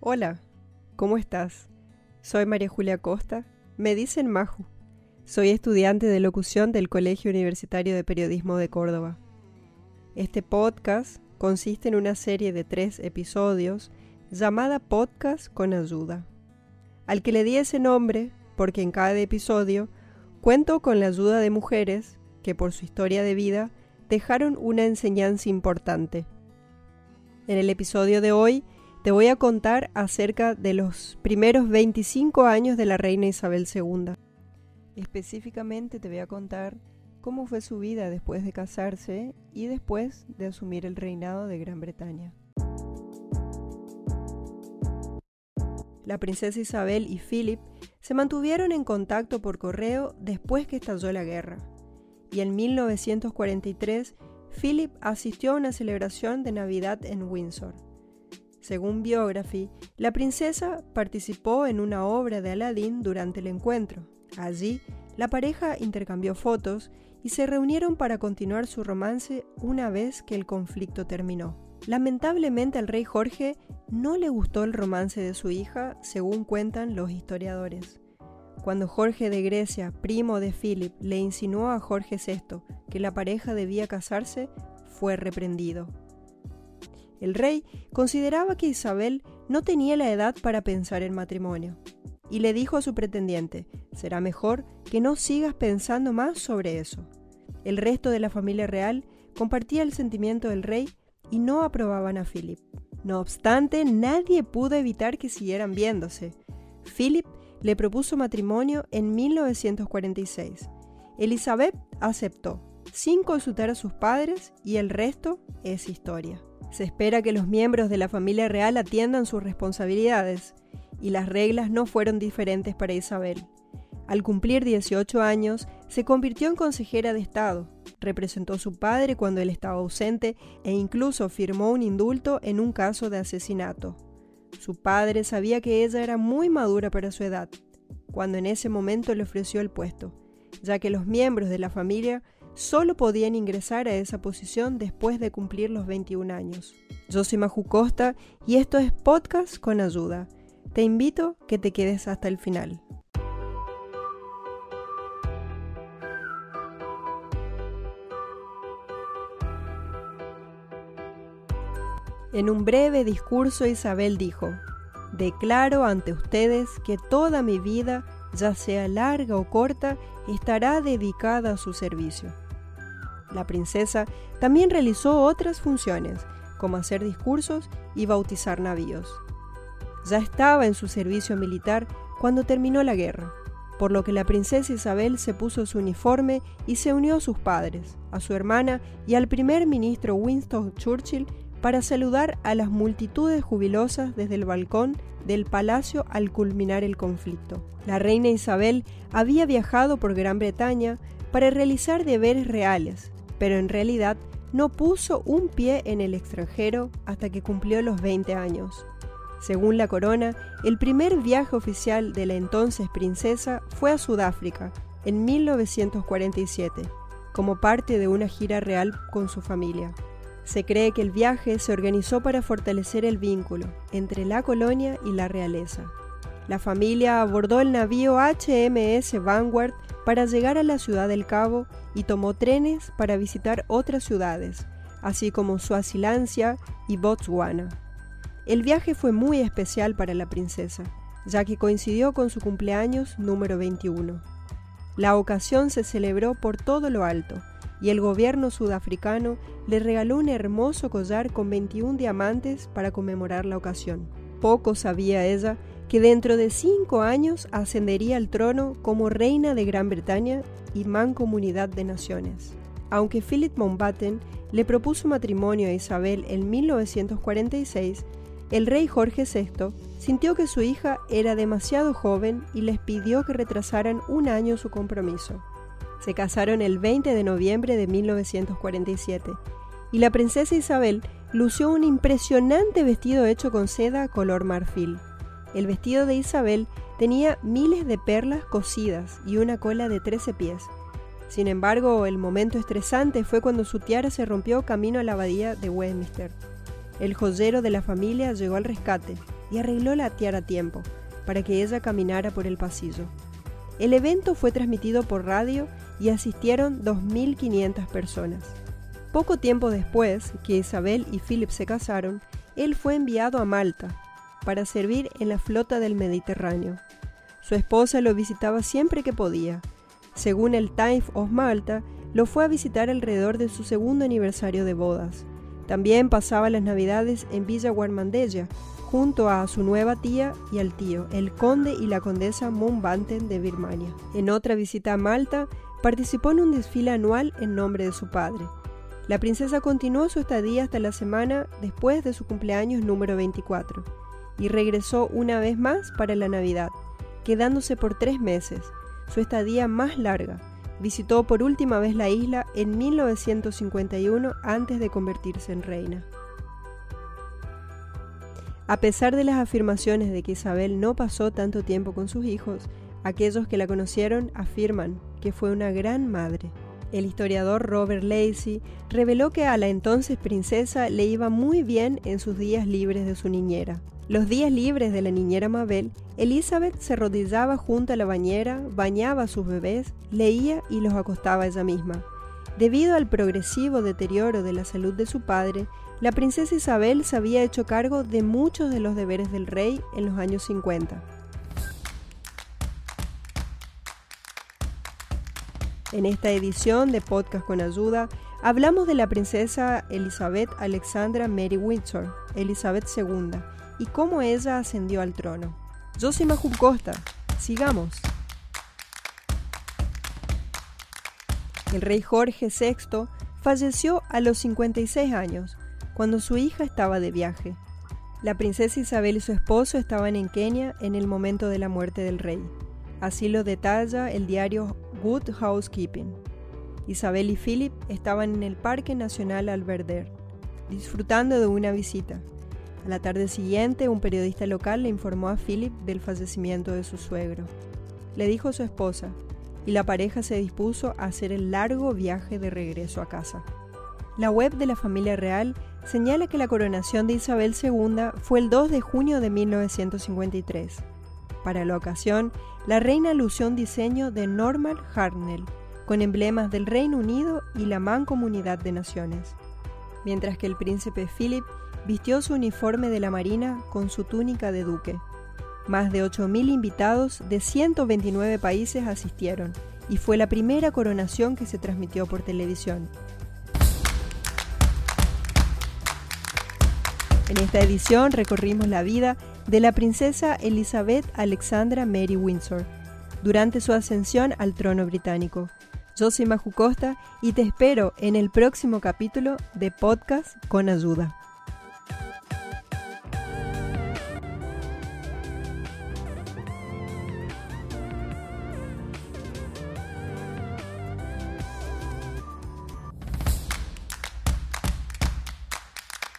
Hola, ¿cómo estás? Soy María Julia Costa, me dicen Maju. Soy estudiante de locución del Colegio Universitario de Periodismo de Córdoba. Este podcast consiste en una serie de tres episodios llamada Podcast con Ayuda, al que le di ese nombre porque en cada episodio cuento con la ayuda de mujeres que por su historia de vida dejaron una enseñanza importante. En el episodio de hoy te voy a contar acerca de los primeros 25 años de la reina Isabel II. Específicamente te voy a contar cómo fue su vida después de casarse y después de asumir el reinado de Gran Bretaña. La princesa Isabel y Philip se mantuvieron en contacto por correo después que estalló la guerra. Y en 1943, Philip asistió a una celebración de Navidad en Windsor. Según Biography, la princesa participó en una obra de Aladdin durante el encuentro. Allí, la pareja intercambió fotos y se reunieron para continuar su romance una vez que el conflicto terminó. Lamentablemente al rey Jorge no le gustó el romance de su hija, según cuentan los historiadores. Cuando Jorge de Grecia, primo de Philip, le insinuó a Jorge VI que la pareja debía casarse, fue reprendido. El rey consideraba que Isabel no tenía la edad para pensar en matrimonio, y le dijo a su pretendiente, será mejor que no sigas pensando más sobre eso. El resto de la familia real compartía el sentimiento del rey y no aprobaban a Philip. No obstante, nadie pudo evitar que siguieran viéndose. Philip le propuso matrimonio en 1946. Elizabeth aceptó, sin consultar a sus padres, y el resto es historia. Se espera que los miembros de la familia real atiendan sus responsabilidades, y las reglas no fueron diferentes para Isabel. Al cumplir 18 años, se convirtió en consejera de Estado, representó a su padre cuando él estaba ausente e incluso firmó un indulto en un caso de asesinato. Su padre sabía que ella era muy madura para su edad, cuando en ese momento le ofreció el puesto, ya que los miembros de la familia solo podían ingresar a esa posición después de cumplir los 21 años. Yo soy Maju Costa y esto es Podcast con Ayuda. Te invito que te quedes hasta el final. En un breve discurso Isabel dijo, Declaro ante ustedes que toda mi vida, ya sea larga o corta, estará dedicada a su servicio la princesa también realizó otras funciones, como hacer discursos y bautizar navíos. Ya estaba en su servicio militar cuando terminó la guerra, por lo que la princesa Isabel se puso su uniforme y se unió a sus padres, a su hermana y al primer ministro Winston Churchill para saludar a las multitudes jubilosas desde el balcón del palacio al culminar el conflicto. La reina Isabel había viajado por Gran Bretaña para realizar deberes reales, pero en realidad no puso un pie en el extranjero hasta que cumplió los 20 años. Según la corona, el primer viaje oficial de la entonces princesa fue a Sudáfrica en 1947, como parte de una gira real con su familia. Se cree que el viaje se organizó para fortalecer el vínculo entre la colonia y la realeza. La familia abordó el navío HMS Vanguard para llegar a la ciudad del Cabo y tomó trenes para visitar otras ciudades, así como Suazilancia y Botswana. El viaje fue muy especial para la princesa, ya que coincidió con su cumpleaños número 21. La ocasión se celebró por todo lo alto, y el gobierno sudafricano le regaló un hermoso collar con 21 diamantes para conmemorar la ocasión. Poco sabía ella que dentro de cinco años ascendería al trono como reina de Gran Bretaña y mancomunidad de naciones. Aunque Philip Mountbatten le propuso matrimonio a Isabel en 1946, el rey Jorge VI sintió que su hija era demasiado joven y les pidió que retrasaran un año su compromiso. Se casaron el 20 de noviembre de 1947 y la princesa Isabel lució un impresionante vestido hecho con seda color marfil. El vestido de Isabel tenía miles de perlas cosidas y una cola de 13 pies. Sin embargo, el momento estresante fue cuando su tiara se rompió camino a la abadía de Westminster. El joyero de la familia llegó al rescate, y arregló la tiara a tiempo para que ella caminara por el pasillo. El evento fue transmitido por radio y asistieron 2.500 personas. Poco tiempo después que Isabel y Philip se casaron, él fue enviado a Malta para servir en la flota del Mediterráneo. Su esposa lo visitaba siempre que podía. Según el Times of Malta, lo fue a visitar alrededor de su segundo aniversario de bodas. También pasaba las navidades en Villa Guarmandella, junto a su nueva tía y al tío, el conde y la condesa Mountbatten de Birmania. En otra visita a Malta, participó en un desfile anual en nombre de su padre. La princesa continuó su estadía hasta la semana después de su cumpleaños número 24 y regresó una vez más para la Navidad, quedándose por tres meses, su estadía más larga. Visitó por última vez la isla en 1951 antes de convertirse en reina. A pesar de las afirmaciones de que Isabel no pasó tanto tiempo con sus hijos, aquellos que la conocieron afirman que fue una gran madre. El historiador Robert Lacey reveló que a la entonces princesa le iba muy bien en sus días libres de su niñera. Los días libres de la niñera Mabel, Elizabeth se arrodillaba junto a la bañera, bañaba a sus bebés, leía y los acostaba ella misma. Debido al progresivo deterioro de la salud de su padre, la princesa Isabel se había hecho cargo de muchos de los deberes del rey en los años 50. En esta edición de Podcast con Ayuda, hablamos de la princesa Elizabeth Alexandra Mary Windsor, Elizabeth II, y cómo ella ascendió al trono. Yo soy Maju Costa. Sigamos. El rey Jorge VI falleció a los 56 años cuando su hija estaba de viaje. La princesa Isabel y su esposo estaban en Kenia en el momento de la muerte del rey. Así lo detalla el diario Good Housekeeping. Isabel y Philip estaban en el Parque Nacional Alberder, disfrutando de una visita. A la tarde siguiente, un periodista local le informó a Philip del fallecimiento de su suegro. Le dijo su esposa, y la pareja se dispuso a hacer el largo viaje de regreso a casa. La web de la familia real señala que la coronación de Isabel II fue el 2 de junio de 1953. Para la ocasión, la reina lució un diseño de Norman Hartnell, con emblemas del Reino Unido y la Mancomunidad de Naciones, mientras que el príncipe Philip vistió su uniforme de la Marina con su túnica de duque. Más de 8.000 invitados de 129 países asistieron y fue la primera coronación que se transmitió por televisión. En esta edición recorrimos la vida de la princesa Elizabeth Alexandra Mary Windsor durante su ascensión al trono británico. Yo soy Maju Costa y te espero en el próximo capítulo de Podcast con Ayuda.